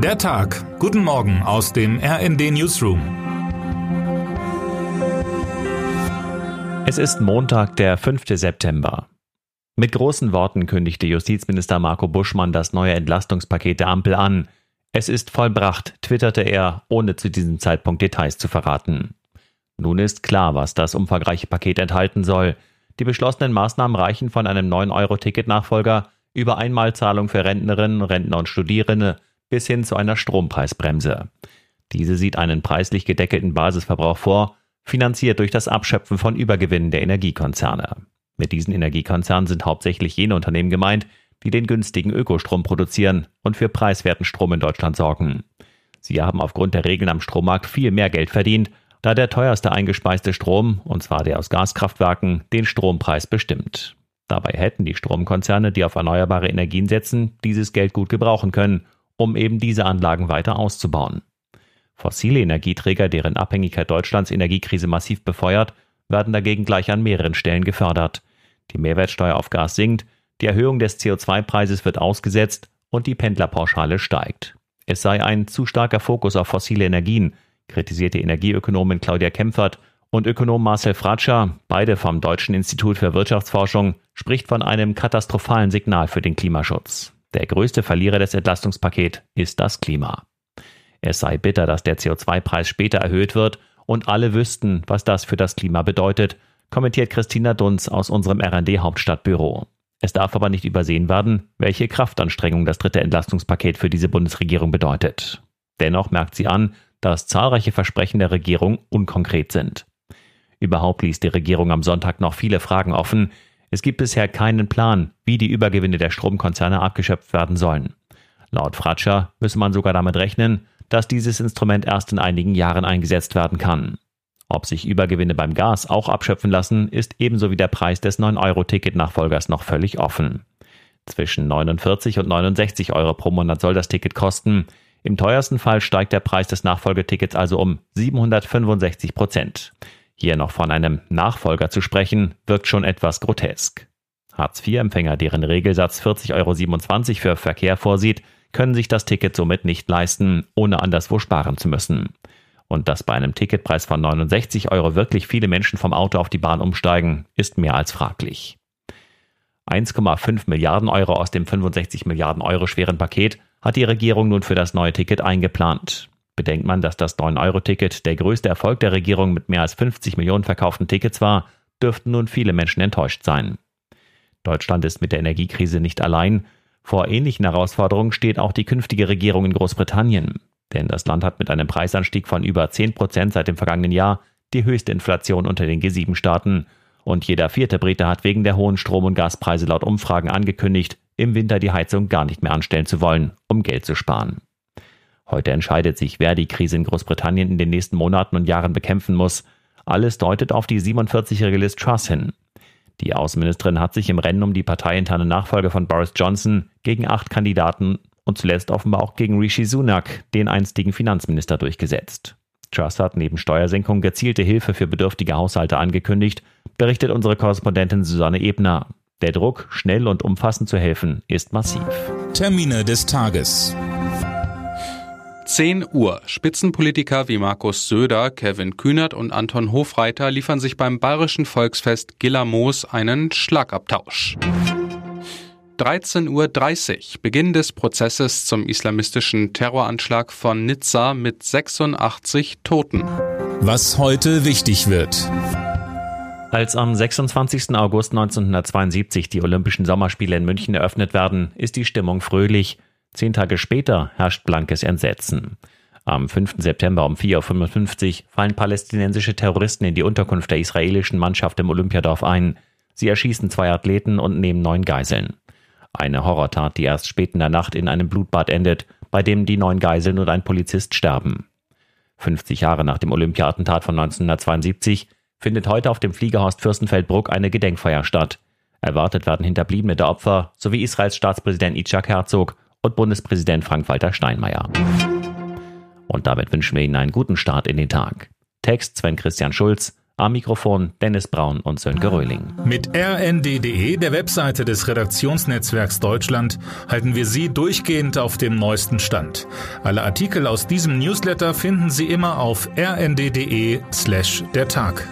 Der Tag. Guten Morgen aus dem RND Newsroom. Es ist Montag, der 5. September. Mit großen Worten kündigte Justizminister Marco Buschmann das neue Entlastungspaket der Ampel an. Es ist vollbracht, twitterte er, ohne zu diesem Zeitpunkt Details zu verraten. Nun ist klar, was das umfangreiche Paket enthalten soll. Die beschlossenen Maßnahmen reichen von einem 9-Euro-Ticket-Nachfolger über Einmalzahlung für Rentnerinnen, Rentner und Studierende bis hin zu einer Strompreisbremse. Diese sieht einen preislich gedeckelten Basisverbrauch vor, finanziert durch das Abschöpfen von Übergewinnen der Energiekonzerne. Mit diesen Energiekonzernen sind hauptsächlich jene Unternehmen gemeint, die den günstigen Ökostrom produzieren und für preiswerten Strom in Deutschland sorgen. Sie haben aufgrund der Regeln am Strommarkt viel mehr Geld verdient, da der teuerste eingespeiste Strom, und zwar der aus Gaskraftwerken, den Strompreis bestimmt. Dabei hätten die Stromkonzerne, die auf erneuerbare Energien setzen, dieses Geld gut gebrauchen können, um eben diese Anlagen weiter auszubauen. Fossile Energieträger, deren Abhängigkeit Deutschlands Energiekrise massiv befeuert, werden dagegen gleich an mehreren Stellen gefördert. Die Mehrwertsteuer auf Gas sinkt, die Erhöhung des CO2-Preises wird ausgesetzt und die Pendlerpauschale steigt. Es sei ein zu starker Fokus auf fossile Energien, kritisierte Energieökonomin Claudia Kempfert und Ökonom Marcel Fratscher, beide vom Deutschen Institut für Wirtschaftsforschung, spricht von einem katastrophalen Signal für den Klimaschutz. Der größte Verlierer des Entlastungspakets ist das Klima. Es sei bitter, dass der CO2-Preis später erhöht wird und alle wüssten, was das für das Klima bedeutet, kommentiert Christina Dunz aus unserem RD Hauptstadtbüro. Es darf aber nicht übersehen werden, welche Kraftanstrengung das dritte Entlastungspaket für diese Bundesregierung bedeutet. Dennoch merkt sie an, dass zahlreiche Versprechen der Regierung unkonkret sind. Überhaupt ließ die Regierung am Sonntag noch viele Fragen offen. Es gibt bisher keinen Plan, wie die Übergewinne der Stromkonzerne abgeschöpft werden sollen. Laut Fratscher müsse man sogar damit rechnen, dass dieses Instrument erst in einigen Jahren eingesetzt werden kann. Ob sich Übergewinne beim Gas auch abschöpfen lassen, ist ebenso wie der Preis des 9-Euro-Ticket-Nachfolgers noch völlig offen. Zwischen 49 und 69 Euro pro Monat soll das Ticket kosten. Im teuersten Fall steigt der Preis des Nachfolgetickets also um 765 Prozent. Hier noch von einem Nachfolger zu sprechen, wirkt schon etwas grotesk. Hartz-IV-Empfänger, deren Regelsatz 40,27 Euro für Verkehr vorsieht, können sich das Ticket somit nicht leisten, ohne anderswo sparen zu müssen. Und dass bei einem Ticketpreis von 69 Euro wirklich viele Menschen vom Auto auf die Bahn umsteigen, ist mehr als fraglich. 1,5 Milliarden Euro aus dem 65 Milliarden Euro schweren Paket hat die Regierung nun für das neue Ticket eingeplant. Bedenkt man, dass das 9-Euro-Ticket der größte Erfolg der Regierung mit mehr als 50 Millionen verkauften Tickets war, dürften nun viele Menschen enttäuscht sein. Deutschland ist mit der Energiekrise nicht allein vor ähnlichen Herausforderungen steht auch die künftige Regierung in Großbritannien. Denn das Land hat mit einem Preisanstieg von über 10 Prozent seit dem vergangenen Jahr die höchste Inflation unter den G7-Staaten. Und jeder vierte Brite hat wegen der hohen Strom- und Gaspreise laut Umfragen angekündigt, im Winter die Heizung gar nicht mehr anstellen zu wollen, um Geld zu sparen. Heute entscheidet sich, wer die Krise in Großbritannien in den nächsten Monaten und Jahren bekämpfen muss. Alles deutet auf die 47-jährige Liz Truss hin. Die Außenministerin hat sich im Rennen um die parteiinterne Nachfolge von Boris Johnson gegen acht Kandidaten und zuletzt offenbar auch gegen Rishi Sunak, den einstigen Finanzminister, durchgesetzt. Truss hat neben Steuersenkungen gezielte Hilfe für bedürftige Haushalte angekündigt, berichtet unsere Korrespondentin Susanne Ebner. Der Druck, schnell und umfassend zu helfen, ist massiv. Termine des Tages. 10 Uhr. Spitzenpolitiker wie Markus Söder, Kevin Kühnert und Anton Hofreiter liefern sich beim bayerischen Volksfest Gillermoos einen Schlagabtausch. 13.30 Uhr. Beginn des Prozesses zum islamistischen Terroranschlag von Nizza mit 86 Toten. Was heute wichtig wird. Als am 26. August 1972 die Olympischen Sommerspiele in München eröffnet werden, ist die Stimmung fröhlich. Zehn Tage später herrscht blankes Entsetzen. Am 5. September um 4.55 Uhr fallen palästinensische Terroristen in die Unterkunft der israelischen Mannschaft im Olympiadorf ein. Sie erschießen zwei Athleten und nehmen neun Geiseln. Eine Horrortat, die erst spät in der Nacht in einem Blutbad endet, bei dem die neun Geiseln und ein Polizist sterben. 50 Jahre nach dem Olympia-Attentat von 1972 findet heute auf dem Fliegerhorst Fürstenfeldbruck eine Gedenkfeier statt. Erwartet werden Hinterbliebene der Opfer sowie Israels Staatspräsident Itzhak Herzog und Bundespräsident Frank-Walter Steinmeier. Und damit wünschen wir Ihnen einen guten Start in den Tag. Text Sven Christian Schulz, Am Mikrofon Dennis Braun und Sönke Röhling. Mit rnd.de, der Webseite des Redaktionsnetzwerks Deutschland, halten wir Sie durchgehend auf dem neuesten Stand. Alle Artikel aus diesem Newsletter finden Sie immer auf rnd.de slash der Tag.